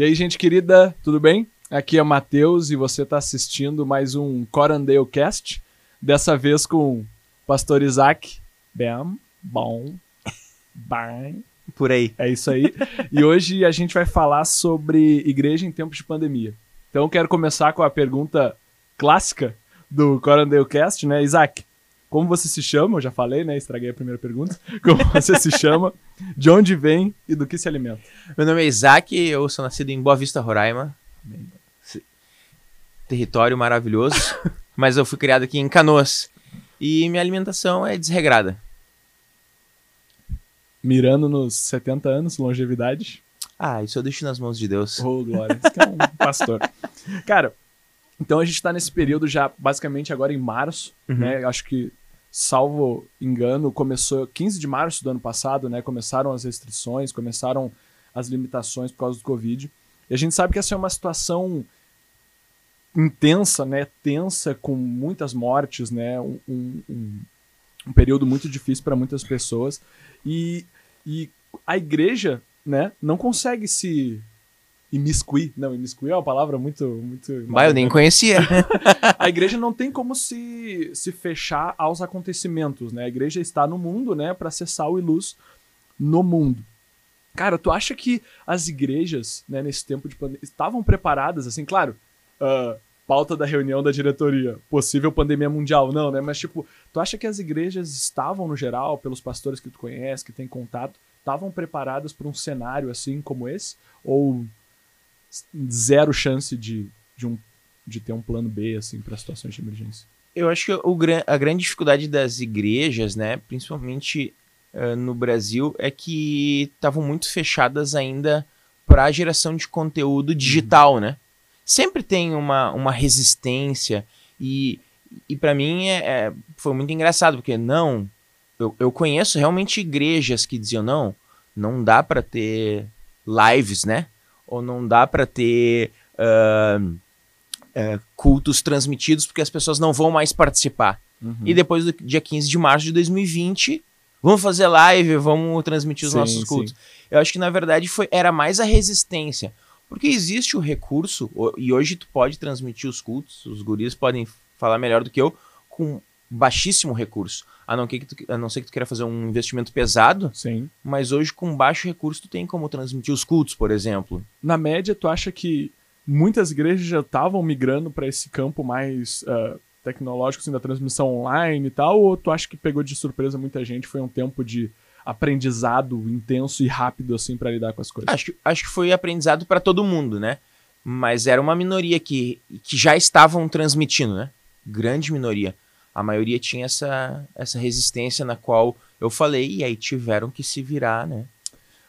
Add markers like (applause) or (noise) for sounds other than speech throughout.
E aí, gente querida, tudo bem? Aqui é o Matheus e você está assistindo mais um Corandale Cast. Dessa vez com o pastor Isaac. Bem, bom, bem. Por aí. É isso aí. e hoje a gente vai falar sobre igreja em tempos de pandemia. Então eu quero começar com a pergunta clássica do Corandale Cast, né? Isaac, como você se chama? Eu já falei, né? Estraguei a primeira pergunta. (laughs) Como você se chama? De onde vem e do que se alimenta? Meu nome é Isaac, eu sou nascido em Boa Vista, Roraima. Território maravilhoso. (laughs) mas eu fui criado aqui em Canoas. E minha alimentação é desregrada. Mirando nos 70 anos, longevidade. Ah, isso eu deixo nas mãos de Deus. Oh, glória. Isso que é um (laughs) pastor. Cara, então a gente tá nesse período já basicamente agora em março, Uhum. né? Acho que, salvo engano, começou 15 de março do ano passado, né? Começaram as restrições, começaram as limitações por causa do Covid. E a gente sabe que essa é uma situação intensa, né? Tensa, com muitas mortes, né? Um, um, um- período muito difícil para muitas pessoas. E, e a igreja, né? Não consegue se imiscuir. Não, imiscuir é uma palavra muito... muito Vai, eu nem conhecia. (laughs) a igreja não tem como se, se fechar aos acontecimentos, né? A igreja está no mundo, né, para ser sal e luz no mundo. Cara, tu acha que as igrejas, né, nesse tempo de pandemia, estavam preparadas, assim, claro, ah, pauta da reunião da diretoria, possível pandemia mundial, não, né? Mas, tipo, tu acha que as igrejas estavam, no geral, pelos pastores que tu conhece, que tem contato, estavam preparadas para um cenário assim como esse? Ou zero chance de, de, um, de ter um plano B, assim, para situações de emergência? Eu acho que o, a grande dificuldade das igrejas, né, principalmente eh, no Brasil, é que estavam muito fechadas ainda para a geração de conteúdo digital, né? Sempre tem uma, uma resistência e, e para mim é, é- foi muito engraçado, porque não, eu, eu conheço realmente igrejas que diziam, não, não dá para ter lives, né? Ou não dá para ter... ahn, eh, cultos transmitidos porque as pessoas não vão mais participar. Uhum. E depois do dia 15 de março de 2020, vamos fazer live, vamos transmitir os Sim, nossos sim. cultos. Eu acho que na verdade foi era mais a resistência, porque existe o recurso e hoje tu pode transmitir os cultos, os guris podem falar melhor do que eu com baixíssimo recurso. A não, que que tu, a não ser que tu queira fazer um investimento pesado, Sim. mas hoje com baixo recurso tu tem como transmitir os cultos, por exemplo. Na média, tu acha que muitas igrejas já estavam migrando para esse campo mais ah, tecnológico, assim, da transmissão online e tal? Ou tu acha que pegou de surpresa muita gente? Foi um tempo de aprendizado intenso e rápido, assim, para lidar com as coisas? Acho, que- acho que foi aprendizado para todo mundo, né? Mas era uma minoria que, que já estavam transmitindo, né? Grande minoria. A maioria tinha essa, essa resistência na qual eu falei, e aí tiveram que se virar, né?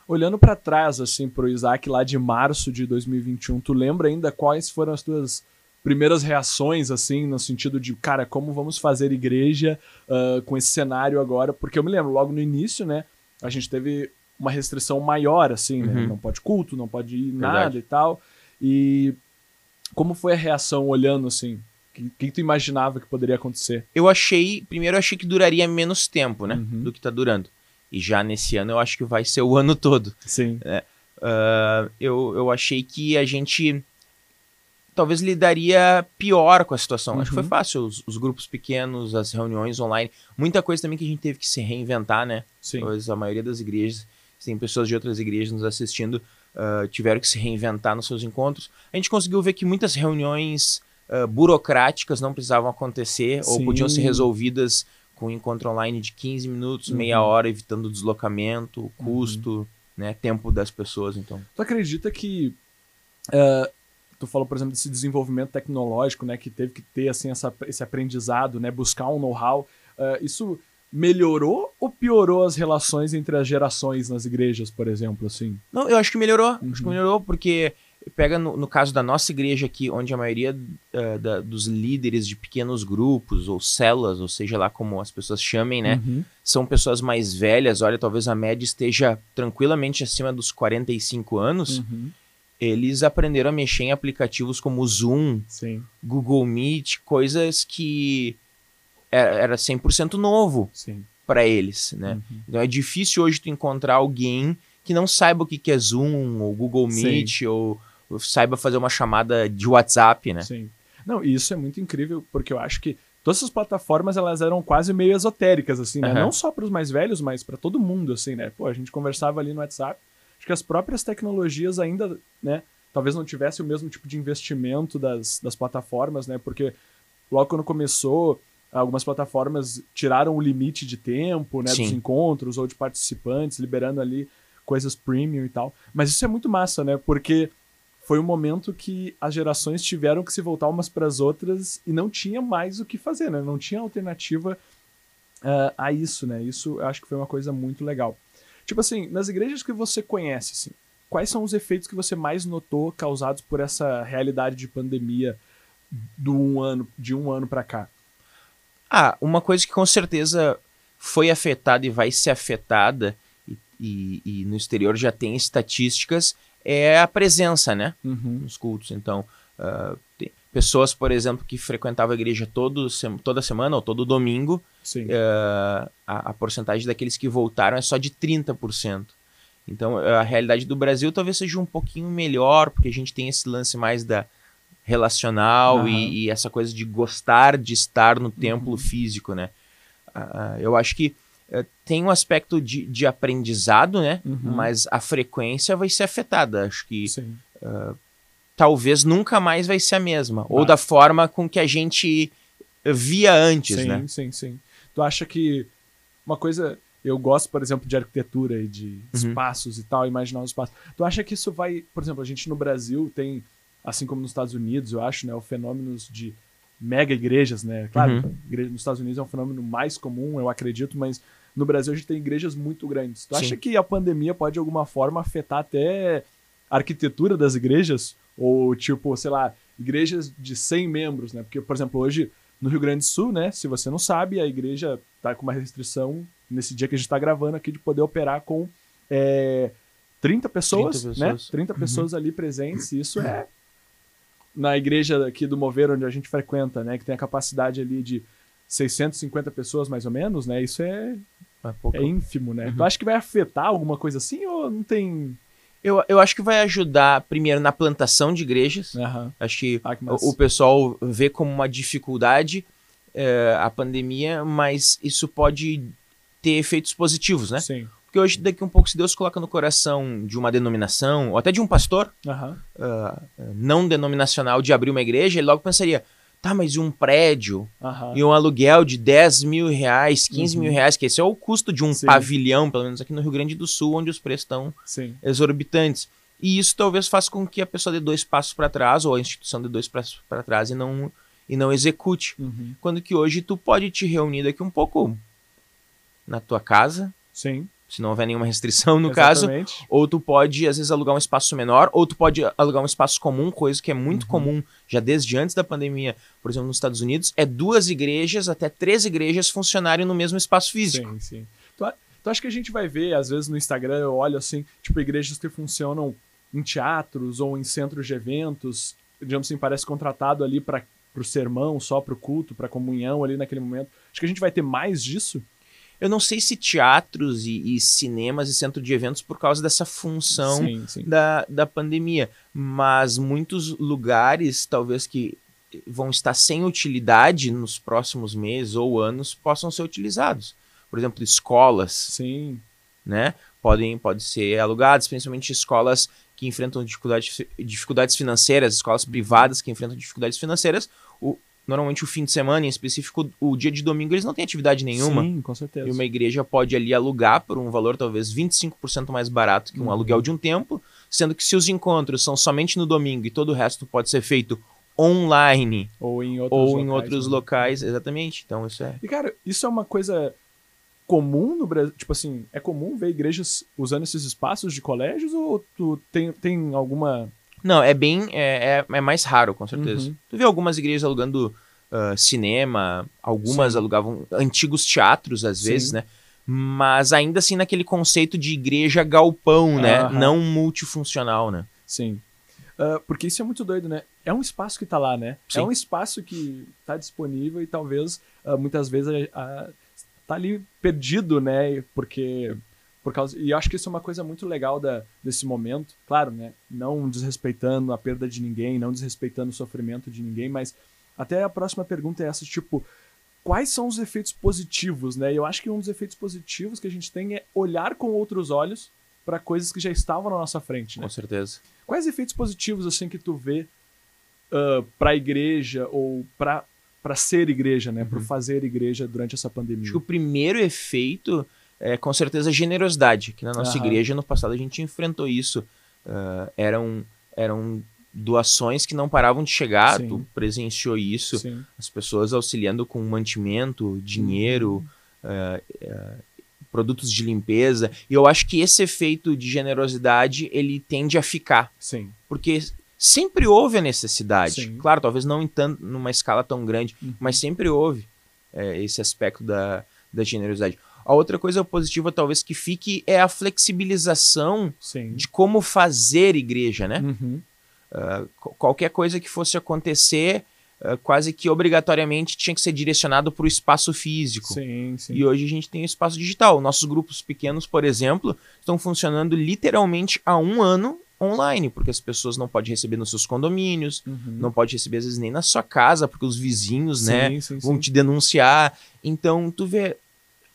Olhando para trás, assim, pro Isaac lá de março de 2021, tu lembra ainda quais foram as tuas primeiras reações, assim, no sentido de, cara, como vamos fazer igreja ah, com esse cenário agora? Porque eu me lembro, logo no início, né, a gente teve uma restrição maior, assim, né? Uhum. Não pode culto, não pode ir Verdade. nada e tal. E como foi a reação olhando, assim? O que, tu imaginava que poderia acontecer? Eu achei, primeiro eu achei que duraria menos tempo, né? Uhum. Do que tá durando. E já nesse ano eu acho que vai ser o (laughs) ano todo. Sim. Ah, eu, eu achei que a gente talvez lidaria pior com a situação. Acho que foi Uhum. fácil, os, os grupos pequenos, as reuniões online, muita coisa também que a gente teve que se reinventar, né? Sim. Talvez a maioria das igrejas, tem pessoas de outras igrejas nos assistindo, ah, tiveram que se reinventar nos seus encontros. A gente conseguiu ver que muitas reuniões ah, burocráticas não precisavam acontecer ou Sim. podiam ser resolvidas com um encontro online de 15 minutos, meia Uhum. hora, evitando o deslocamento, o custo, né, tempo das pessoas, então. Tu acredita que eh, tu falou, por exemplo, desse desenvolvimento tecnológico, né, que teve que ter assim essa- esse aprendizado, né, buscar um know-how. eh, isso melhorou ou piorou as relações entre as gerações nas igrejas, por exemplo, assim? Não, eu acho que melhorou. Uhum. Acho que melhorou porque pega no, no caso da nossa igreja aqui, onde a maioria eh, da- dos líderes de pequenos grupos ou células, ou seja lá como as pessoas chamem, né, Uhum. são pessoas mais velhas. Olha, talvez a média esteja tranquilamente acima dos 45 anos. Uhum. Eles aprenderam a mexer em aplicativos como o Zoom, Sim, Google Meet, coisas que era, era 100% novo sim. para eles, né? Uhum. Então é difícil hoje tu encontrar alguém que não saiba o que que é Zoom, ou Google Sim. Meet, ou, saiba fazer uma chamada de WhatsApp, né? Sim. Não, e isso é muito incrível, porque eu acho que todas essas plataformas elas eram quase meio esotéricas, assim, né? Uhum. Não só para os mais velhos, mas para todo mundo, assim, né? Pô, a gente conversava ali no WhatsApp. Acho que as próprias tecnologias ainda, né? Talvez não tivesse o mesmo tipo de investimento das, das plataformas, né? Porque logo quando começou, algumas plataformas tiraram o limite de tempo, né? Dos Sim. encontros ou de participantes, liberando ali coisas premium e tal. Mas isso é muito massa, né? Porque foi um momento que as gerações tiveram que se voltar umas para as outras e não tinha mais o que fazer, né? Não tinha alternativa ah, a isso, né? Isso eu acho que foi uma coisa muito legal. Tipo assim, nas igrejas que você conhece, assim, quais são os efeitos que você mais notou causados por essa realidade de pandemia do um ano, de um ano para cá? Ah, uma coisa que com certeza foi afetada e vai ser afetada, e, e- e no exterior já tem estatísticas, é a presença, né? Uhum. Nos cultos. Então, tem pessoas, por exemplo, que frequentavam a igreja todo, toda semana ou todo domingo, ah, a, a porcentagem daqueles que voltaram é só de 30%. Então, a realidade do Brasil talvez seja um pouquinho melhor, porque a gente tem esse lance mais da relacional Aham. e, e essa coisa de gostar de estar no templo físico, né? Ah, eu acho que tem um aspecto de, de aprendizado, né? Uhum. Mas a frequência vai ser afetada. Acho que Sim. talvez nunca mais vai ser a mesma. Ou Vai. da forma com que a gente via antes, sim, né? sim, sim. Tu acha que uma coisa. Eu gosto, por exemplo, de arquitetura e de Uhum. espaços e tal, imaginar os espaços. Tu acha que isso vai. Por exemplo, a gente no Brasil tem, assim como nos Estados Unidos, eu acho, né, o fenômenos de mega igrejas, né? Claro, Uhum. igreja nos Estados Unidos é um fenômeno mais comum, eu acredito, mas no Brasil a gente tem igrejas muito grandes. Tu acha Sim. que a pandemia pode de alguma forma afetar até a arquitetura das igrejas? Ou, tipo, sei lá, igrejas de 100 membros, né? Porque, por exemplo, hoje no Rio Grande do Sul, né? Se você não sabe, a igreja tá com uma restrição nesse dia que a gente tá gravando aqui de poder operar com é, 30 pessoas, 30 né? pessoas. 30 pessoas ali presentes. E isso é na igreja aqui do Mover, onde a gente frequenta, né? Que tem a capacidade ali de 650 pessoas, mais ou menos, né? Isso é, É pouco. é ínfimo, né? Uhum. Tu acha que vai afetar alguma coisa assim ou não tem... Eu, eu acho que vai ajudar, primeiro, na plantação de igrejas. Aham. Acho que Ah, que o, o pessoal vê como uma dificuldade eh, a pandemia, mas isso pode ter efeitos positivos, né? Sim. Porque hoje, daqui um pouco, se Deus coloca no coração de uma denominação, ou até de um pastor Aham. ah, não denominacional, de abrir uma igreja, ele logo pensaria, tá, mas e um prédio, Aham. e um aluguel de 10 mil reais, 15 Uhum. mil reais, que esse é o custo de um Sim. pavilhão, pelo menos aqui no Rio Grande do Sul, onde os preços estão Sim. exorbitantes. E isso talvez faça com que a pessoa dê dois passos para trás, ou a instituição dê dois passos para trás e não, e não execute. Uhum. Quando que hoje tu pode te reunir daqui um pouco na tua casa, Sim. Se não houver nenhuma restrição no caso, Exatamente. ou tu pode, às vezes, alugar um espaço menor, ou tu pode alugar um espaço comum, coisa que é muito Uhum. comum já desde antes da pandemia, por exemplo, nos Estados Unidos, é duas igrejas, até três igrejas funcionarem no mesmo espaço físico. Sim, sim. Tu, tu acha que a gente vai ver, às vezes no Instagram, eu olho assim, tipo, igrejas que funcionam em teatros ou em centros de eventos, digamos assim, parece contratado ali para o sermão, só para o culto, para comunhão ali naquele momento. Acho que a gente vai ter mais disso. Eu não sei se teatros e, e cinemas e centro de eventos por causa dessa função Sim, sim. da, da pandemia, mas muitos lugares, talvez que vão estar sem utilidade nos próximos meses ou anos, possam ser utilizados. Por exemplo, escolas, Sim, né? Podem, podem ser alugadas, principalmente escolas que enfrentam dificuldades, dificuldades financeiras, escolas privadas que enfrentam dificuldades financeiras. O, normalmente o fim de semana, em específico o dia de domingo, eles não têm atividade nenhuma. sim, com certeza. E uma igreja pode ali alugar por um valor talvez 25% mais barato que um Uhum. aluguel de um templo, sendo que se os encontros são somente no domingo e todo o resto pode ser feito online Ou em outros ou locais, em outros né? locais, exatamente. Então isso é. E, cara, isso é uma coisa comum no Brasil? Tipo assim, é comum ver igrejas usando esses espaços de colégios ou tu tem, tem alguma... Não, é bem. É, é, é mais raro, com certeza. Uhum. Tu vê algumas igrejas alugando ah, cinema, algumas Sim. alugavam antigos teatros, às Sim. vezes, né? Mas ainda assim naquele conceito de igreja galpão, né? Aham. Não multifuncional, né? Sim. Ah, porque isso é muito doido, né? É um espaço que tá lá, né? Sim. É um espaço que tá disponível e talvez ah, muitas vezes a- tá ali perdido, né? Porque Por causa, e eu acho que isso é uma coisa muito legal da, desse momento. Claro, né? Não desrespeitando a perda de ninguém, não desrespeitando o sofrimento de ninguém, mas até a próxima pergunta é essa, tipo, quais são os efeitos positivos, né? Eu acho que um dos efeitos positivos que a gente tem é olhar com outros olhos para coisas que já estavam na nossa frente, né? Com certeza. Quais efeitos positivos assim que tu vê uh, para a igreja ou para para ser igreja, né? Uhum. Para fazer igreja durante essa pandemia? Acho que o primeiro efeito é com certeza generosidade. Que na nossa uhum. igreja no passado a gente enfrentou isso. Uh, eram eram doações que não paravam de chegar. Sim. Tu presenciou isso. Sim. As pessoas auxiliando com mantimento, dinheiro. Uh, uh, produtos de limpeza. E eu acho que esse efeito de generosidade ele tende a ficar. Sim. Porque sempre houve a necessidade. Sim. Claro, talvez não em tanto, numa escala tão grande, uhum. mas sempre houve é, esse aspecto da, da generosidade. A outra coisa positiva, talvez, que fique é a flexibilização Sim. de como fazer igreja, né? Uhum. Uh, qualquer coisa que fosse acontecer, uh, quase que obrigatoriamente tinha que ser direcionado para o espaço físico. Sim, sim. E hoje a gente tem o espaço digital. Nossos grupos pequenos, por exemplo, estão funcionando literalmente há um ano online, porque as pessoas não podem receber nos seus condomínios, uhum. não pode receber às vezes nem na sua casa, porque os vizinhos, sim, né, sim, vão sim. te denunciar. Então, tu vê,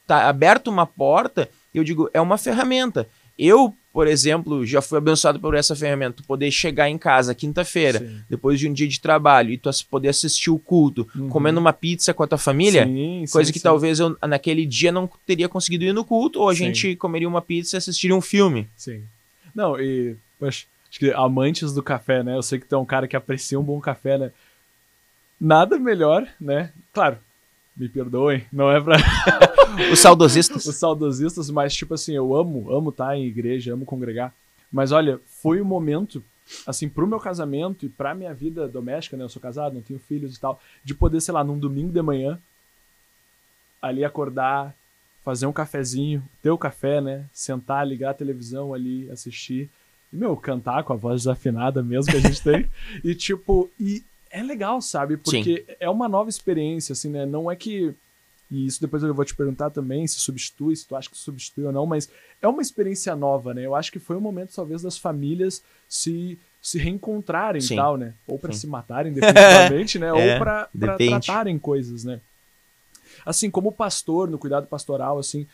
tá aberto uma porta, eu digo, é uma ferramenta. Eu, por exemplo, já fui abençoado por essa ferramenta, tu poder chegar em casa quinta-feira, depois de um dia de trabalho, e tu poder assistir o culto, uhum. comendo uma pizza com a tua família, coisa que talvez eu naquele dia não teria conseguido ir no culto, ou a gente comeria uma pizza e assistiria um filme. Sim. Não, e Poxa, acho que amantes do café, né? Eu sei que tu é um cara que aprecia um bom café, né? Nada melhor, né? Claro, me perdoem, não é pra. (laughs) Os saudosistas. Os saudosistas, mas tipo assim, eu amo, amo estar tá em igreja, amo congregar. Mas olha, foi o um momento, assim, pro meu casamento e pra minha vida doméstica, né? Eu sou casado, não tenho filhos e tal, de poder, sei lá, num domingo de manhã, ali acordar, fazer um cafezinho, ter o café, né? Sentar, ligar a televisão ali, assistir meu, cantar com a voz desafinada mesmo que a gente tem. (laughs) e, tipo, e é legal, sabe? Porque Sim. é uma nova experiência, assim, né? Não é que. E isso depois eu vou te perguntar também se substitui, se tu acha que substitui ou não, mas é uma experiência nova, né? Eu acho que foi um momento, talvez, das famílias se, se reencontrarem e tal, né? Ou para se matarem definitivamente, né? (laughs) é, ou para tratarem coisas, né? Assim, como pastor, no cuidado pastoral, assim,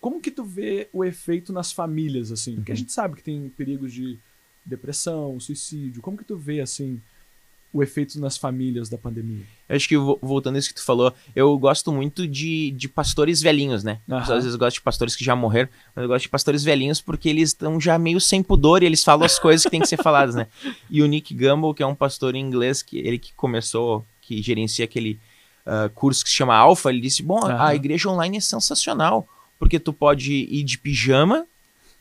como que tu vê o efeito nas famílias, assim? Porque a uhum. gente sabe que tem perigos de depressão, suicídio. Como que tu vê, assim, o efeito nas famílias da pandemia? Eu acho que, voltando a isso que tu falou, eu gosto muito de, de pastores velhinhos, né? Uhum. Às vezes eu gosto de pastores que já morreram, mas eu gosto de pastores velhinhos porque eles estão já meio sem pudor e eles falam as coisas que têm que ser faladas, né? (laughs) E o Nick Gamble, que é um pastor inglês, que ele que começou, que gerencia aquele uh, curso que se chama Alpha, ele disse, bom, uhum. a igreja online é sensacional porque tu pode ir de pijama,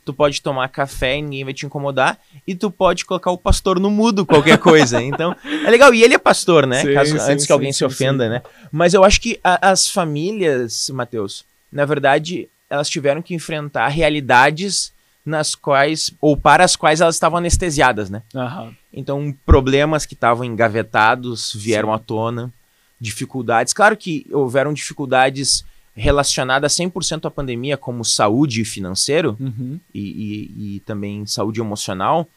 tu pode tomar café e ninguém vai te incomodar, e tu pode colocar o pastor no mudo, qualquer coisa. (laughs) Então, é legal. E ele é pastor, né? Sim, Caso, sim, antes sim, que alguém se ofenda, né? Mas eu acho que a, as famílias, Matheus, na verdade, elas tiveram que enfrentar realidades nas quais, ou para as quais elas estavam anestesiadas, né? Uhum. Então, problemas que estavam engavetados vieram à tona, dificuldades. Claro que houveram dificuldades relacionada 100% à pandemia, como saúde financeiro uhum. e, e, e, também saúde emocional.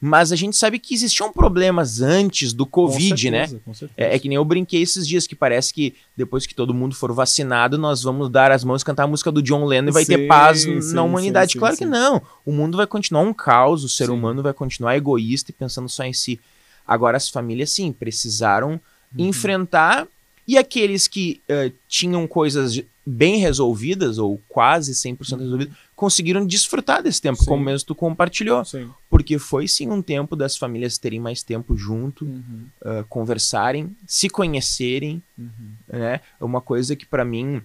Mas a gente sabe que existiam problemas antes do Covid, né? certeza, né? É, é, que nem eu brinquei esses dias, que parece que depois que todo mundo for vacinado, nós vamos dar as mãos, cantar a música do John Lennon e vai sim, ter paz sim, na humanidade. Sim, claro que não. O mundo vai continuar um caos, o ser humano vai continuar egoísta e pensando só em si. Agora, as famílias, sim, precisaram uhum. enfrentar. E aqueles que uh, tinham coisas bem resolvidas, ou quase 100% uhum. resolvidas, conseguiram desfrutar desse tempo, sim. como mesmo tu compartilhou. Sim. Porque foi sim um tempo das famílias terem mais tempo junto, uhum. uh, conversarem, se conhecerem. Uhum. Né? Uma coisa que para mim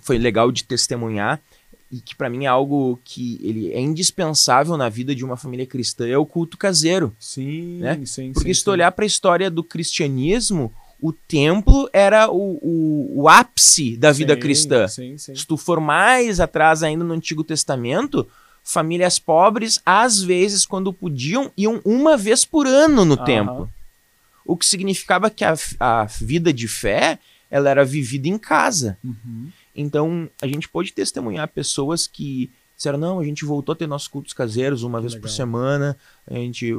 foi legal de testemunhar e que para mim é algo que ele é indispensável na vida de uma família cristã é o culto caseiro. Sim, né? sim, Porque sim, se tu olhar para a história do cristianismo, o templo era o, o, o ápice da vida sim, cristã. Sim, sim. Se tu for mais atrás ainda no Antigo Testamento, famílias pobres, às vezes, quando podiam, iam uma vez por ano no templo. O que significava que a, a vida de fé ela era vivida em casa. Uhum. Então, a gente pode testemunhar pessoas que disseram, não, a gente voltou a ter nossos cultos caseiros uma vez legal. por semana, a gente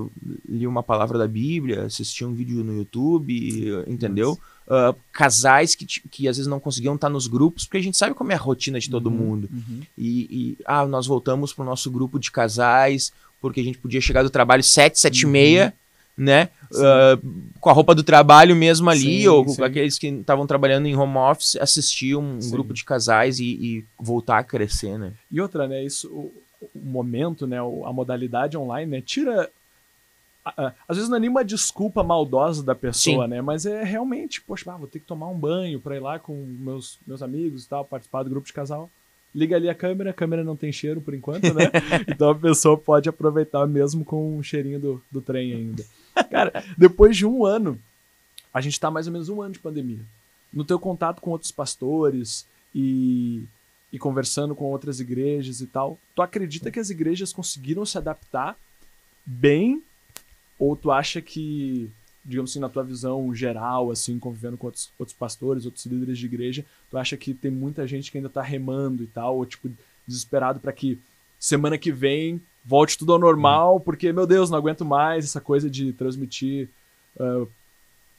lia uma palavra da Bíblia, assistia um vídeo no YouTube, entendeu? Ah, casais que, que às vezes não conseguiam estar nos grupos, porque a gente sabe como é a rotina de todo Uhum, mundo. uhum. E, e, ah, nós voltamos pro nosso grupo de casais, porque a gente podia chegar do trabalho sete, sete e Uhum. meia, né? Sim. Ah, com a roupa do trabalho mesmo ali, Sim, ou com sim. aqueles que estavam trabalhando em home office, assistir um Sim. grupo de casais e, e voltar a crescer, né? E outra, né, isso, o, o momento, né, a modalidade online, né, tira... Às vezes não é nenhuma desculpa maldosa da pessoa, né, mas é realmente, poxa, ah, vou ter que tomar um banho pra ir lá com meus, meus amigos e tal, participar do grupo de casal. Liga ali a câmera, a câmera não tem cheiro por enquanto, né? (laughs) então a pessoa pode aproveitar mesmo com o cheirinho do, do trem ainda. Cara, (laughs) depois de um ano, a gente tá mais ou menos um ano de pandemia. No teu contato com outros pastores e, e conversando com outras igrejas e tal, tu acredita que as igrejas conseguiram se adaptar bem? Ou tu acha que, digamos assim, na tua visão geral, assim, convivendo com outros, outros pastores, outros líderes de igreja, tu acha que tem muita gente que ainda tá remando e tal, ou tipo, desesperado para que semana que vem volte tudo ao normal, porque, meu Deus, não aguento mais essa coisa de transmitir ah,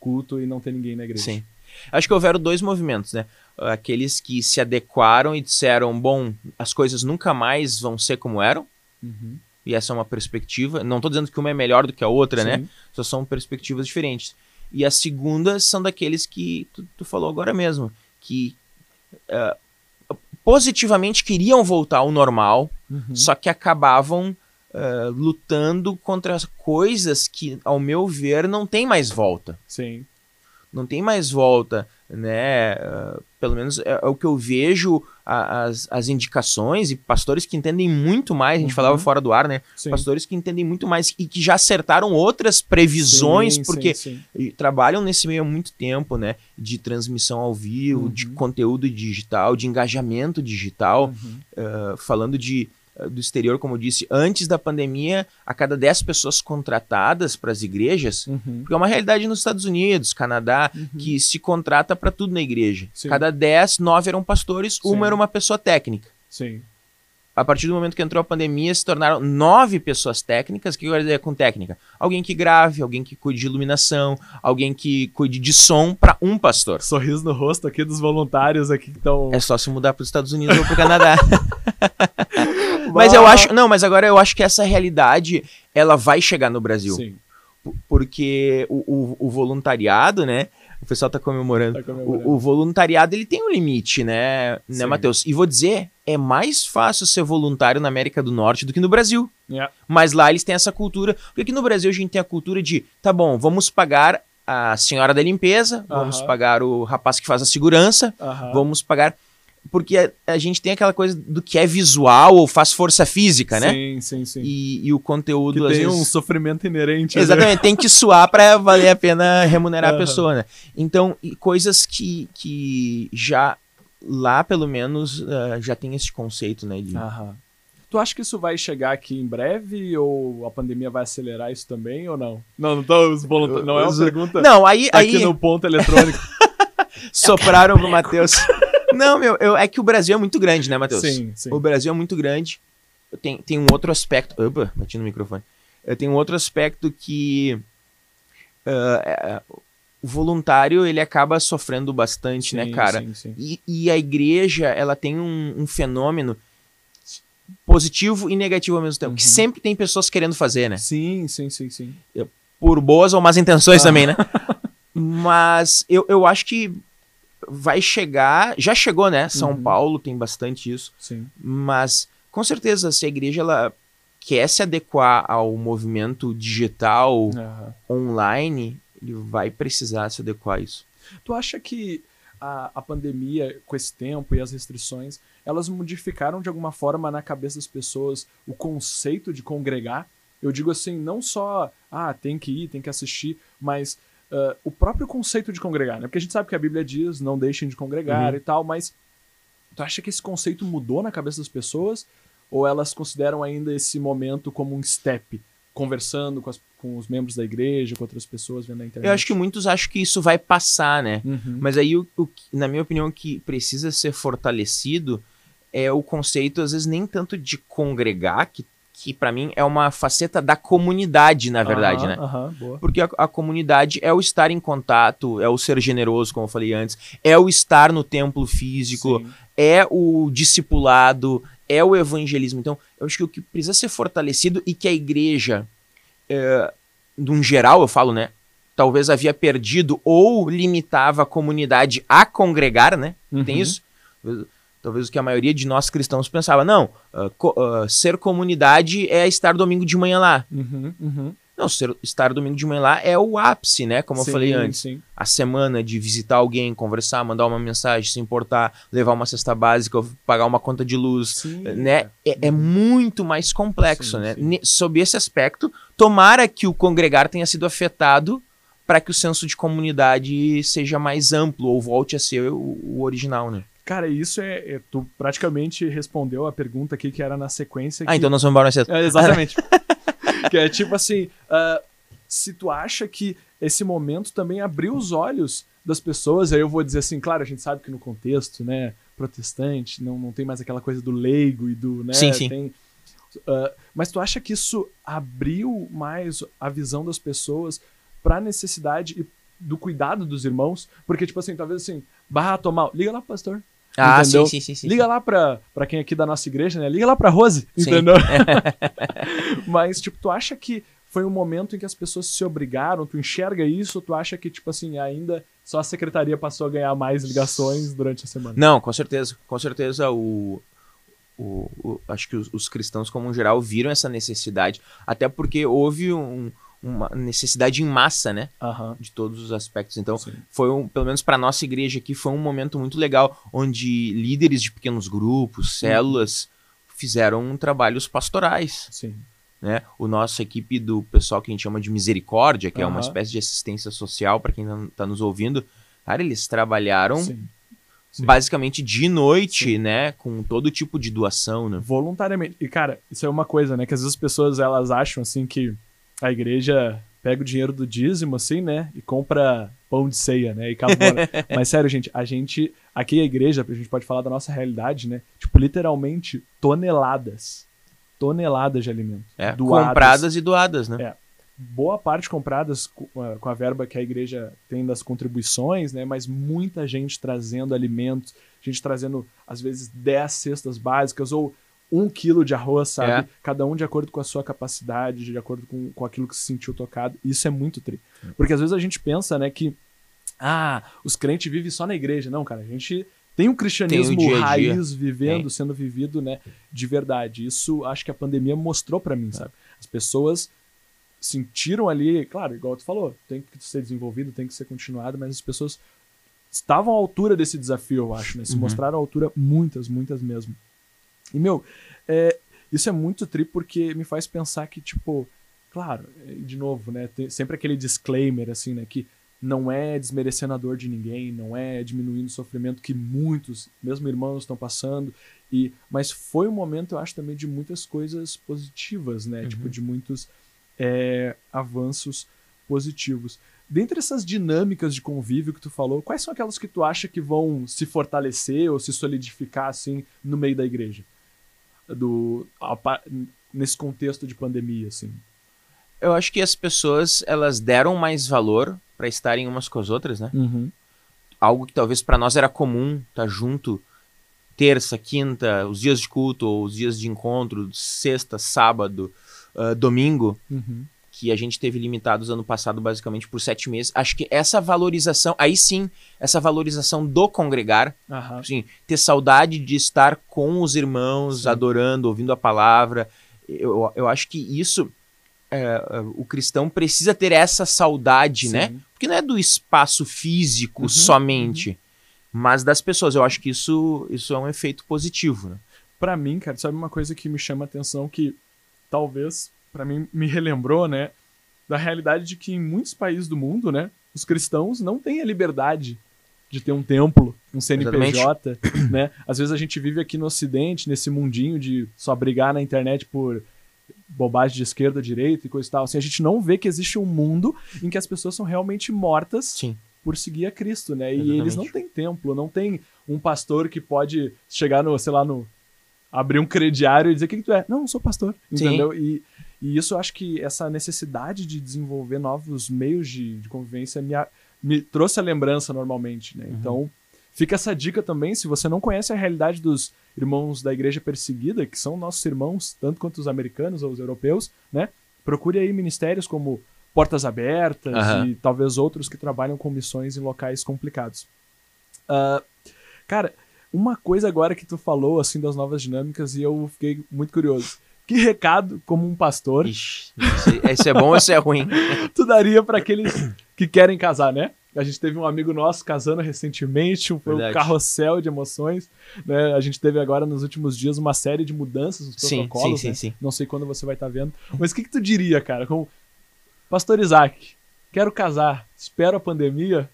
culto e não ter ninguém na igreja. Sim. Acho que houveram dois movimentos, né? Aqueles que se adequaram e disseram, bom, as coisas nunca mais vão ser como eram, Uhum. e essa é uma perspectiva. Não estou dizendo que uma é melhor do que a outra, né? Sim. Só são perspectivas diferentes. E as segundas são daqueles que tu, tu falou agora mesmo, que ah, positivamente queriam voltar ao normal, Uhum. só que acabavam ah, lutando contra as coisas que, ao meu ver, não tem mais volta. Sim. Não tem mais volta, né? Ah, pelo menos é, é o que eu vejo a- as, as indicações e pastores que entendem muito mais. A gente Uhum. falava fora do ar, né? Sim. Pastores que entendem muito mais e que já acertaram outras previsões, Sim, porque sim, trabalham nesse meio há muito tempo, né? De transmissão ao vivo, de Uhum. conteúdo digital, de engajamento digital, Uhum. ah, falando de do exterior, como eu disse, antes da pandemia, a cada 10 pessoas contratadas para as igrejas, Uhum. porque é uma realidade nos Estados Unidos, Canadá, Uhum. que se contrata para tudo na igreja. Sim. Cada 10, 9 eram pastores, Sim. uma era uma pessoa técnica. Sim. A partir do momento que entrou a pandemia, se tornaram nove pessoas técnicas. O que eu quero dizer com técnica? Alguém que grave, alguém que cuide de iluminação, alguém que cuide de som para um pastor. Sorriso no rosto aqui dos voluntários aqui que estão. É só se mudar para os Estados Unidos ou para o Canadá. (laughs) mas eu acho, não, mas agora eu acho que essa realidade ela vai chegar no Brasil, Sim, porque o, o- o voluntariado, né? O pessoal tá comemorando. tá comemorando. O, o voluntariado ele tem um limite, né, né, Sim. Matheus? E vou dizer, é mais fácil ser voluntário na América do Norte do que no Brasil. Yeah. Mas lá eles têm essa cultura. Porque aqui no Brasil a gente tem a cultura de, tá bom, vamos pagar a senhora da limpeza, vamos Aham. pagar o rapaz que faz a segurança, Aham. vamos pagar. Porque a, a gente tem aquela coisa do que é visual ou faz força física, né? Sim, sim, sim. E, e o conteúdo que às tem um vezes... sofrimento inerente. né? Exatamente, tem que suar para valer a pena remunerar a Aham. pessoa, né? Então, e coisas que, que já lá, pelo menos, ah, já tem esse conceito, né? De... Aham. Tu acha que isso vai chegar aqui em breve ou a pandemia vai acelerar isso também ou não? Não, não, tô, não é uma pergunta Não, aí, aqui aí no ponto eletrônico. (laughs) sopraram pro Matheus. (laughs) Não, meu, eu- é que o Brasil é muito grande, né, Matheus? sim, sim. O Brasil é muito grande. Tem, tem um outro aspecto. Opa, bati no microfone. Tem um outro aspecto que. é, o voluntário ele acaba sofrendo bastante, né, Sim, cara? Sim, sim. E, e a igreja, ela tem um, um fenômeno positivo e negativo ao mesmo tempo. Que Uhum. sempre tem pessoas querendo fazer, né? Sim, sim, sim, sim. Por boas ou más intenções Ah. também, né? (laughs) Mas eu, eu acho que vai chegar. Já chegou, né? São Uhum. Paulo tem bastante isso. Sim. Mas com certeza, se a igreja ela quer se adequar ao movimento digital Aham. online, ele vai precisar se adequar a isso. Tu acha que a, a pandemia, com esse tempo e as restrições, elas modificaram de alguma forma na cabeça das pessoas o conceito de congregar? Eu digo assim, não só, ah, tem que ir, tem que assistir, mas ah, o próprio conceito de congregar, né? Porque a gente sabe que a Bíblia diz, não deixem de congregar Uhum. e tal, mas tu acha que esse conceito mudou na cabeça das pessoas? Ou elas consideram ainda esse momento como um step? Conversando com, as- com os membros da igreja, com outras pessoas vendo na internet? Eu acho que muitos acham que isso vai passar, né? Uhum. Mas aí, o, o na minha opinião, o que precisa ser fortalecido é o conceito, às vezes, nem tanto de congregar, que, que para mim é uma faceta da comunidade, na verdade, né? Porque a, a comunidade é o estar em contato, é o ser generoso, como eu falei antes, é o estar no templo físico, Sim. é o discipulado, é o evangelismo. Então, eu acho que o que precisa ser fortalecido e que a igreja, é, num geral, eu falo, né? Talvez havia perdido ou limitava a comunidade a congregar, né? Tem Uhum. isso? Talvez o que a maioria de nós cristãos pensava. Não, ah, co- ah, ser comunidade é estar domingo de manhã lá. Uhum, uhum. Não, ser, estar domingo de manhã lá é o ápice, né? Como Sim, eu falei antes Sim. a semana de visitar alguém, conversar, mandar uma mensagem, se importar, levar uma cesta básica, pagar uma conta de luz, Sim, né? É, é muito mais complexo, né? Sob esse aspecto, tomara que o congregar tenha sido afetado para que o senso de comunidade seja mais amplo ou volte a ser o, o original, né? Cara, isso é, é- Tu praticamente respondeu a pergunta aqui que era na sequência. Ah, que- então nós vamos embora mais cedo. É, exatamente. (laughs) que é tipo assim: ah, se tu acha que esse momento também abriu os olhos das pessoas, aí eu vou dizer assim, claro, a gente sabe que no contexto, né, protestante, não, não tem mais aquela coisa do leigo e do, né, Sim, sim. tem- ah, mas tu acha que isso abriu mais a visão das pessoas pra necessidade e do cuidado dos irmãos? Porque, tipo assim, talvez assim, barra tomar, liga lá pro pastor. Ah, Entendeu? sim, sim, sim, sim. Liga lá pra, pra quem aqui da nossa igreja, né? Liga lá pra Rose, Sim. entendeu? (laughs) Mas, tipo, tu acha que foi um momento em que as pessoas se obrigaram? Tu enxerga isso? Ou tu acha que, tipo assim, ainda só a secretaria passou a ganhar mais ligações durante a semana? Não, com certeza. Com certeza o. o- o- acho que os, os cristãos, como um geral, viram essa necessidade. Até porque houve um- uma necessidade em massa, né? Aham. De todos os aspectos. Então, Sim. foi um, pelo menos para nossa igreja aqui, foi um momento muito legal, onde líderes de pequenos grupos, células, fizeram trabalhos pastorais. Sim. Né? O nossa equipe do pessoal que a gente chama de misericórdia, que é uma espécie de assistência social para quem está nos ouvindo, cara, eles trabalharam Sim. Sim. basicamente de noite, Sim. né? Com todo tipo de doação, né? Voluntariamente. E, cara, isso é uma coisa, né? Que às vezes as pessoas, elas acham, assim, que a igreja pega o dinheiro do dízimo, assim, né? E compra pão de ceia, né? E acabou. né? (laughs) Mas, sério, gente, a gente... Aqui a igreja, a gente pode falar da nossa realidade, né? Tipo, literalmente, toneladas. Toneladas de alimento. É, Doadas. compradas e doadas, né? É. Boa parte compradas co- eh, com a verba que a igreja tem das contribuições, né? Mas muita gente trazendo alimentos, gente trazendo, às vezes, 10 cestas básicas ou um quilo de arroz, sabe? É. Cada um de acordo com a sua capacidade, de acordo com, com aquilo que se sentiu tocado. Isso é muito tri. Porque às vezes a gente pensa, né, que ah, os crentes vivem só na igreja. Não, cara, a gente tem um cristianismo Tem o dia dia. raiz vivendo, Tem. sendo vivido, né, de verdade. Isso acho que a pandemia mostrou pra mim, sabe? As pessoas sentiram ali, claro, igual tu falou, tem que ser desenvolvido, tem que ser continuado, mas as pessoas estavam à altura desse desafio, eu acho, né? Se Uhum. mostraram à altura muitas, muitas mesmo. E, meu, é, isso é muito tri porque me faz pensar que, tipo, claro, é, de novo, né? Tem sempre aquele disclaimer, assim, né? Que não é desmerecendo a dor de ninguém, não é diminuindo o sofrimento que muitos, mesmo irmãos, estão passando. E, mas foi um momento, eu acho, também de muitas coisas positivas, né? Uhum. Tipo, de muitos é, avanços positivos. Dentre essas dinâmicas de convívio que tu falou, quais são aquelas que tu acha que vão se fortalecer ou se solidificar assim no meio da igreja? Do, a nesse contexto de pandemia, assim. Eu acho que as pessoas elas deram mais valor para estarem umas com as outras, né? Algo que talvez para nós era comum, estar junto terça, quinta, os dias de culto, ou os dias de encontro, sexta, sábado, ah, domingo, Uhum. Que a gente teve limitados ano passado basicamente por sete meses. Acho que essa valorização, aí sim, essa valorização do congregar, assim, ter saudade de estar com os irmãos, Sim. adorando, ouvindo a palavra. Eu, eu acho que isso, é, é, o cristão precisa ter essa saudade, né? Sim. Porque não é do espaço físico Uhum, somente, mas das pessoas. Eu acho que isso, isso é um efeito positivo, né? Pra mim, cara, sabe uma coisa que me chama a atenção que talvez pra mim me relembrou, né, da realidade de que em muitos países do mundo, né, os cristãos não têm a liberdade de ter um templo, um CNPJ, né? Às vezes a gente vive aqui no ocidente, nesse mundinho de só brigar na internet por bobagem de esquerda, direita e coisa e tal. Assim, a gente não vê que existe um mundo em que as pessoas são realmente mortas Sim. por seguir a Cristo, né? E Exatamente. eles não têm templo, não tem um pastor que pode chegar no, sei lá, no abrir um crediário e dizer o que, tu é. Não, eu sou pastor. Sim. Entendeu? E, e isso eu acho que essa necessidade de desenvolver novos meios de, de convivência me, me trouxe a lembrança normalmente, né? Então, fica essa dica também, se você não conhece a realidade dos irmãos da igreja perseguida, que são nossos irmãos, tanto quanto os americanos ou os europeus, né? Procure aí ministérios como Portas Abertas Aham. e talvez outros que trabalham com missões em locais complicados. Ah, cara, uma coisa agora que tu falou, assim, das novas dinâmicas, e eu fiquei muito curioso. Que recado, como um pastor, Ixi, esse, esse é bom ou esse é ruim? (laughs) tu daria para aqueles que querem casar, né? A gente teve um amigo nosso casando recentemente, um- foi um carrossel de emoções, né? A gente teve agora nos últimos dias uma série de mudanças nos Sim, sim, protocolos, sim, né? sim. Não sei quando você vai estar vendo. Mas o que, que tu diria, cara? Como Pastor Isaac, quero casar, espero a pandemia.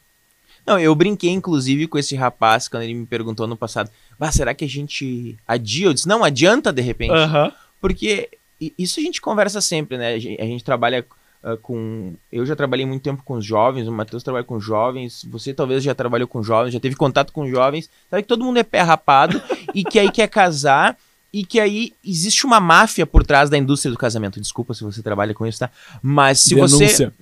Não, eu brinquei, inclusive, com esse rapaz quando ele me perguntou no passado: ah, será que a gente adia? Eu disse, não, adianta de repente. Aham. Porque isso a gente conversa sempre, né? A gente, a gente trabalha ah, com. Eu já trabalhei muito tempo com os jovens, o Matheus trabalha com jovens, você talvez já trabalhou com jovens, já teve contato com jovens. Sabe que todo mundo é pé rapado (laughs) e que aí quer casar. E que aí existe uma máfia por trás da indústria do casamento. Desculpa se você trabalha com isso, tá? Mas se você. Denúncia.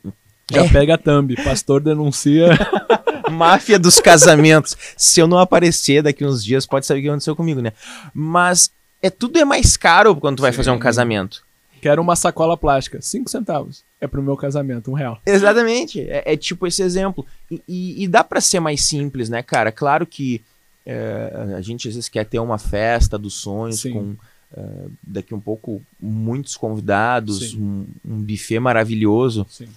Já É. pega a thumb. Pastor denuncia. (laughs) Máfia dos casamentos. Se eu não aparecer daqui uns dias, pode saber o que aconteceu comigo, né? Mas é tudo é mais caro quando tu vai Sim. fazer um casamento. Quero uma sacola plástica. Cinco centavos. É pro meu casamento, um real. Exatamente. É, é tipo esse exemplo. E, e- e dá pra ser mais simples, né, cara? Claro que é, a gente às vezes quer ter uma festa dos sonhos Sim. com é, daqui um pouco muitos convidados, um, um buffet maravilhoso. Sim.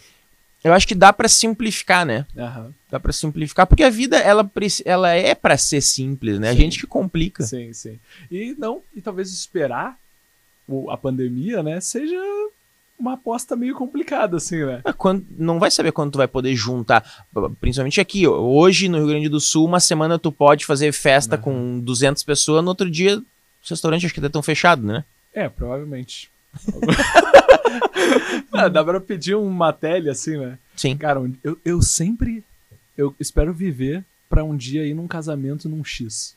Eu acho que dá pra simplificar, né? Aham. Dá pra simplificar, porque a vida ela, ela é pra ser simples, né? A Sim. gente que complica. Sim, sim. E não, e talvez esperar a pandemia, né, seja uma aposta meio complicada, assim, né? Ah, quando- não vai saber quando tu vai poder juntar. Principalmente aqui. Hoje, no Rio Grande do Sul, uma semana tu pode fazer festa Aham. com 200 pessoas, no outro dia os restaurantes acho que até estão fechados, né? É, provavelmente. (laughs) ah, dá pra pedir uma tele assim, né? Sim. Cara, eu, eu sempre. Eu espero viver pra um dia ir num casamento num X.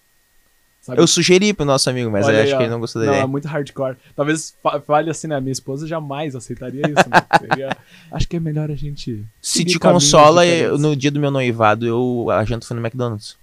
Sabe? Eu sugeri pro nosso amigo, mas Olha eu aí, acho ó. que ele não gostou da Não, é muito hardcore. Talvez fa- fale assim, né? Minha esposa jamais aceitaria isso. Né? (laughs) Seria- Acho que é melhor a gente. Se seguir te caminhos consola, eu- diferentes. no dia do meu noivado, eu a janta foi no McDonald's.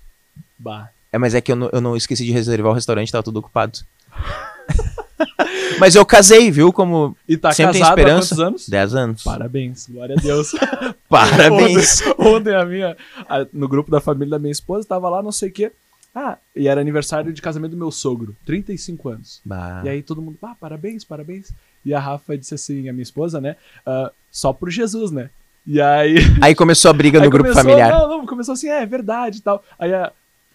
Bah. É, mas é que eu não, eu não esqueci de reservar o restaurante, tava tudo ocupado. (laughs) (laughs) mas eu casei, viu? Como E tá Sempre tem casado há esperança. quantos anos? 10 anos. Parabéns, glória a Deus. (laughs) Parabéns. (laughs) Ontem, ontem a minha, a- no grupo da família da minha esposa, tava lá, não sei o quê. Ah, e era aniversário de casamento do meu sogro, 35 anos. Bah. E aí todo mundo, ah, parabéns, parabéns. E a Rafa disse assim, a minha esposa, né? ah, só por Jesus, né? E aí. Aí começou a briga no grupo começou, familiar. Não, não, começou assim, é, é verdade e tal. Aí a.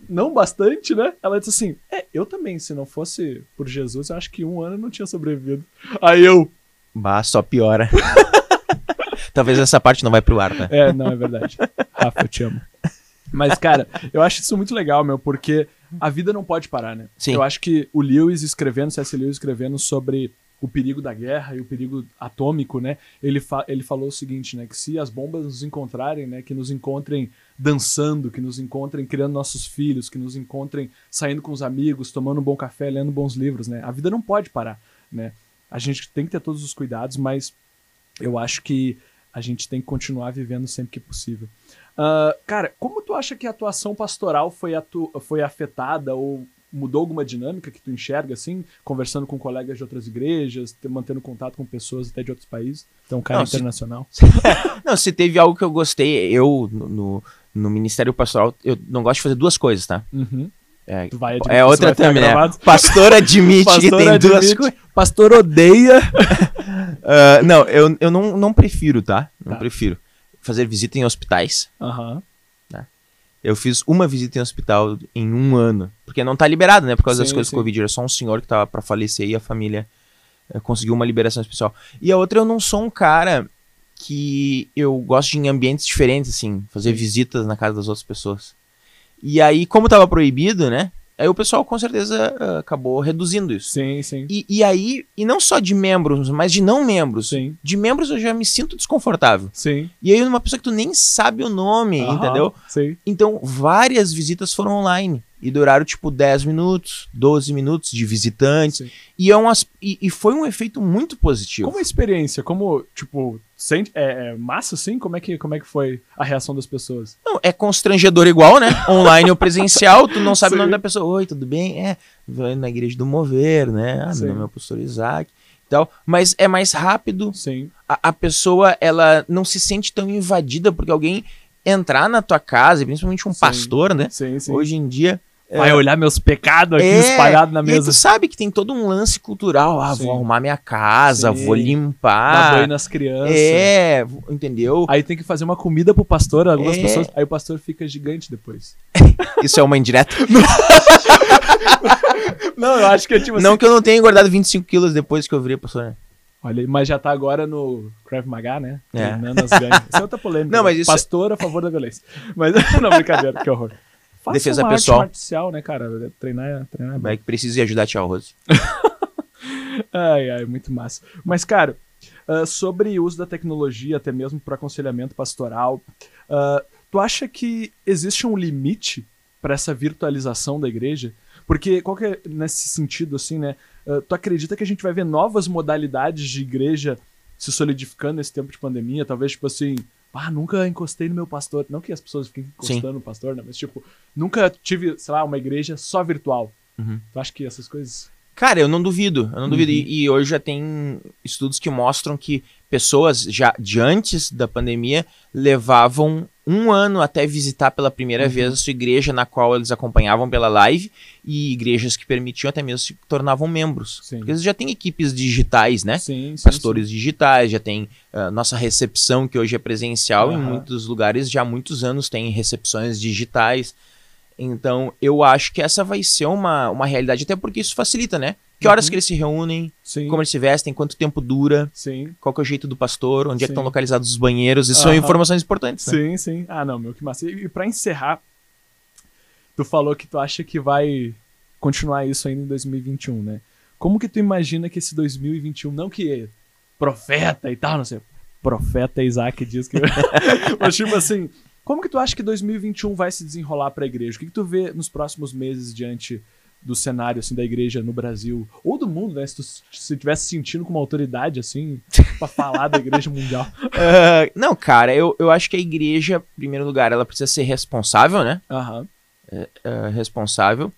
Não bastante, né? Ela disse assim: É, eu também, se não fosse por Jesus, eu acho que um ano eu não tinha sobrevivido. Aí eu, Bah, só piora. (laughs) Talvez essa parte não vai pro ar, tá? É, não, é verdade. Rafa, eu te amo. Mas, cara, eu acho isso muito legal, meu, porque a vida não pode parar, né? Sim. Eu acho que o Lewis escrevendo, C.S. Lewis escrevendo sobre o perigo da guerra e o perigo atômico, né? Ele, fa ele falou o seguinte, né? Que se as bombas nos encontrarem, né? Que nos encontrem dançando, que nos encontrem criando nossos filhos, que nos encontrem saindo com os amigos, tomando um bom café, lendo bons livros, né? A vida não pode parar, né? A gente tem que ter todos os cuidados, mas eu acho que a gente tem que continuar vivendo sempre que possível. Ah, cara, como tu acha que a atuação pastoral foi, atu foi afetada ou mudou alguma dinâmica que tu enxerga, assim, conversando com colegas de outras igrejas, te- mantendo contato com pessoas até de outros países? Então, cara Não, se- internacional. (laughs) Não, se teve algo que eu gostei, eu, no, no, Ministério Pastoral, eu não gosto de fazer duas coisas, tá? Uhum. É, Tu vai admitir é que outra também, né? Pastor admite que Pastor tem duas admite, coisas. Pastor odeia. (laughs) Ah, não, eu, eu não, não prefiro, tá? Não Tá. prefiro. Fazer visita em hospitais. Aham. Eu fiz uma visita em hospital em um ano. Porque não tá liberado, né? Por causa das Sim, coisas sim. do Covid. Era só um senhor que tava pra falecer e a família eh, conseguiu uma liberação especial. E a outra, eu não sou um cara que eu gosto de ir em ambientes diferentes, assim. Fazer visitas na casa das outras pessoas. E aí, como tava proibido, né? Aí o pessoal com certeza ah, acabou reduzindo isso. Sim, sim. E, e aí, e não só de membros, mas de não membros. Sim, De membros eu já me sinto desconfortável. sim. E aí, uma pessoa que tu nem sabe o nome, Aham, entendeu? Sim. Então, várias visitas foram online. E duraram tipo 10 minutos, 12 minutos de visitantes. Sim. E, é um, e, e foi um efeito muito positivo. Como a experiência? Como, tipo, sente, é, é massa assim? Como é, que, como é que foi a reação das pessoas? Não, é constrangedor igual, né? (laughs) Online ou presencial, tu não sabe o Sim. nome da pessoa. Oi, tudo bem? É, vai na igreja do Mover, né? Ah, meu nome é o pastor Isaac. e Tal. Mas é mais rápido, Sim. a, a pessoa ela não se sente tão invadida porque alguém entrar na tua casa, principalmente um Sim. pastor, né? Sim, sim. Hoje em dia. Vai olhar meus pecados aqui É, espalhados na E mesa. tu sabe que tem todo um lance cultural. Ah, Sim. vou arrumar minha casa, Sim. vou Dar limpar. banho nas crianças. É, entendeu? Aí tem que fazer uma comida pro pastor, algumas É. pessoas. Aí o pastor fica gigante depois. (laughs) Isso é uma indireta. (laughs) Não, eu acho que é tipo não que eu não tenha engordado 25 quilos depois que eu virei pastor. né? Olha, mas já tá agora no Krav Maga, né? É. Treinando as ganhas. Isso é outra polêmica. Não, mas isso- Pastor a favor da violência. Mas, (laughs) não, brincadeira, que horror. Faça Defesa uma pessoal. arte marcial, né, cara? Treinar, é- treinar é bom. Vai que precisa ajudar a tia Rose. (laughs) Ai, ai, muito massa. Mas, cara, ah, sobre o uso da tecnologia, até mesmo para aconselhamento pastoral, ah, tu acha que existe um limite para essa virtualização da igreja? Porque, qual que é, nesse sentido, assim, né? ah, tu acredita que a gente vai ver novas modalidades de igreja se solidificando nesse tempo de pandemia? Talvez, tipo assim, ah, nunca encostei no meu pastor. Não que as pessoas fiquem encostando no pastor, né? Mas, tipo, nunca tive, sei lá, uma igreja só virtual. Uhum. Tu acha que essas coisas. Cara, eu não duvido, eu não duvido. Uhum. E, e hoje já tem estudos que mostram que pessoas já de antes da pandemia levavam um ano até visitar pela primeira Uhum. vez a sua igreja na qual eles acompanhavam pela live e igrejas que permitiam até mesmo se tornavam membros. Sim. Porque eles já têm equipes digitais, né? Sim, sim. Pastores digitais, já tem ah, nossa recepção que hoje é presencial em Aham. muitos lugares já há muitos anos tem recepções digitais. Então, eu acho que essa vai ser uma, uma realidade, até porque isso facilita, né? Que horas Uhum. que eles se reúnem, Sim. como eles se vestem, quanto tempo dura, Sim, qual que é o jeito do pastor, onde é que Sim. estão localizados os banheiros, isso são informações importantes, né? sim, sim. Ah, não, meu, que massa. E, e pra encerrar, tu falou que tu acha que vai continuar isso ainda em 2021, né? Como que tu imagina que esse 2021, não que é profeta e tal, não sei, profeta Isaac diz que... (laughs) Mas tipo assim, como que tu acha que 2021 vai se desenrolar pra igreja? O que que tu vê nos próximos meses diante do cenário, assim, da igreja no Brasil? Ou do mundo, né? Se tu se tivesse sentindo com uma autoridade, assim, pra falar da igreja mundial. (laughs) Ah, não, cara, eu, eu acho que a igreja, em primeiro lugar, ela precisa ser responsável, né? Aham. ah, responsável.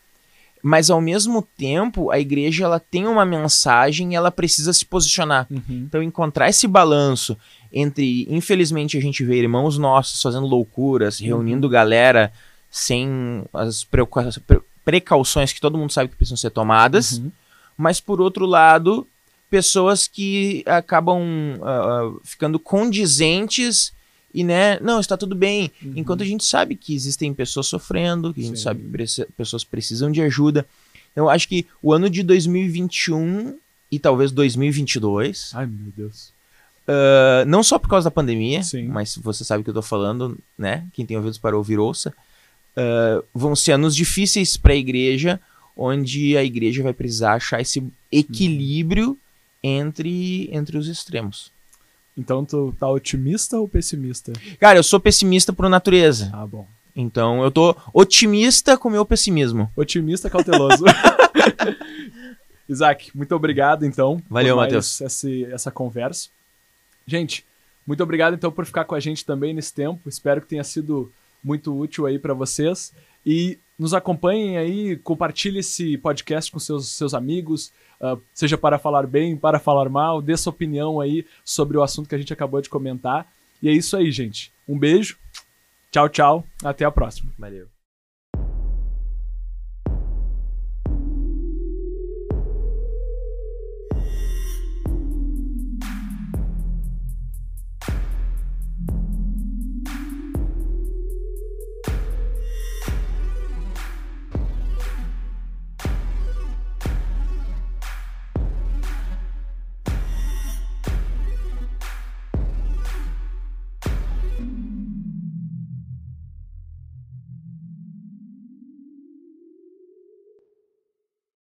Mas ao mesmo tempo, a igreja ela tem uma mensagem e ela precisa se posicionar. Uhum. Então, encontrar esse balanço entre, infelizmente, a gente vê irmãos nossos fazendo loucuras, Uhum. reunindo galera sem as precau- pre- precauções que todo mundo sabe que precisam ser tomadas, Uhum. mas por outro lado, pessoas que acabam ah, ficando condizentes e, né, não, está tudo bem. Uhum. Enquanto a gente sabe que existem pessoas sofrendo, que a gente Sim. sabe que preci- pessoas precisam de ajuda. Então, eu acho que o ano de 2021 e talvez 2022 Ai, meu Deus. Uh, não só por causa da pandemia, Sim. mas você sabe o que eu tô falando, né? Quem tem ouvidos para ouvir, ouça. Uh, vão ser anos difíceis para a igreja, onde a igreja vai precisar achar esse equilíbrio entre, entre os extremos. Então tu tá otimista ou pessimista? Cara, eu sou pessimista por natureza. Ah, bom. Então eu tô otimista com o meu pessimismo. Otimista cauteloso. (laughs) Isaac, muito obrigado então. Valeu, Matheus. esse- essa conversa. Gente, muito obrigado então por ficar com a gente também nesse tempo. Espero que tenha sido muito útil aí para vocês. E nos acompanhem aí, compartilhe esse podcast com seus, seus amigos, ah, seja para falar bem, para falar mal, dê sua opinião aí sobre o assunto que a gente acabou de comentar. E é isso aí, gente. Um beijo, tchau, tchau, até a próxima. Valeu.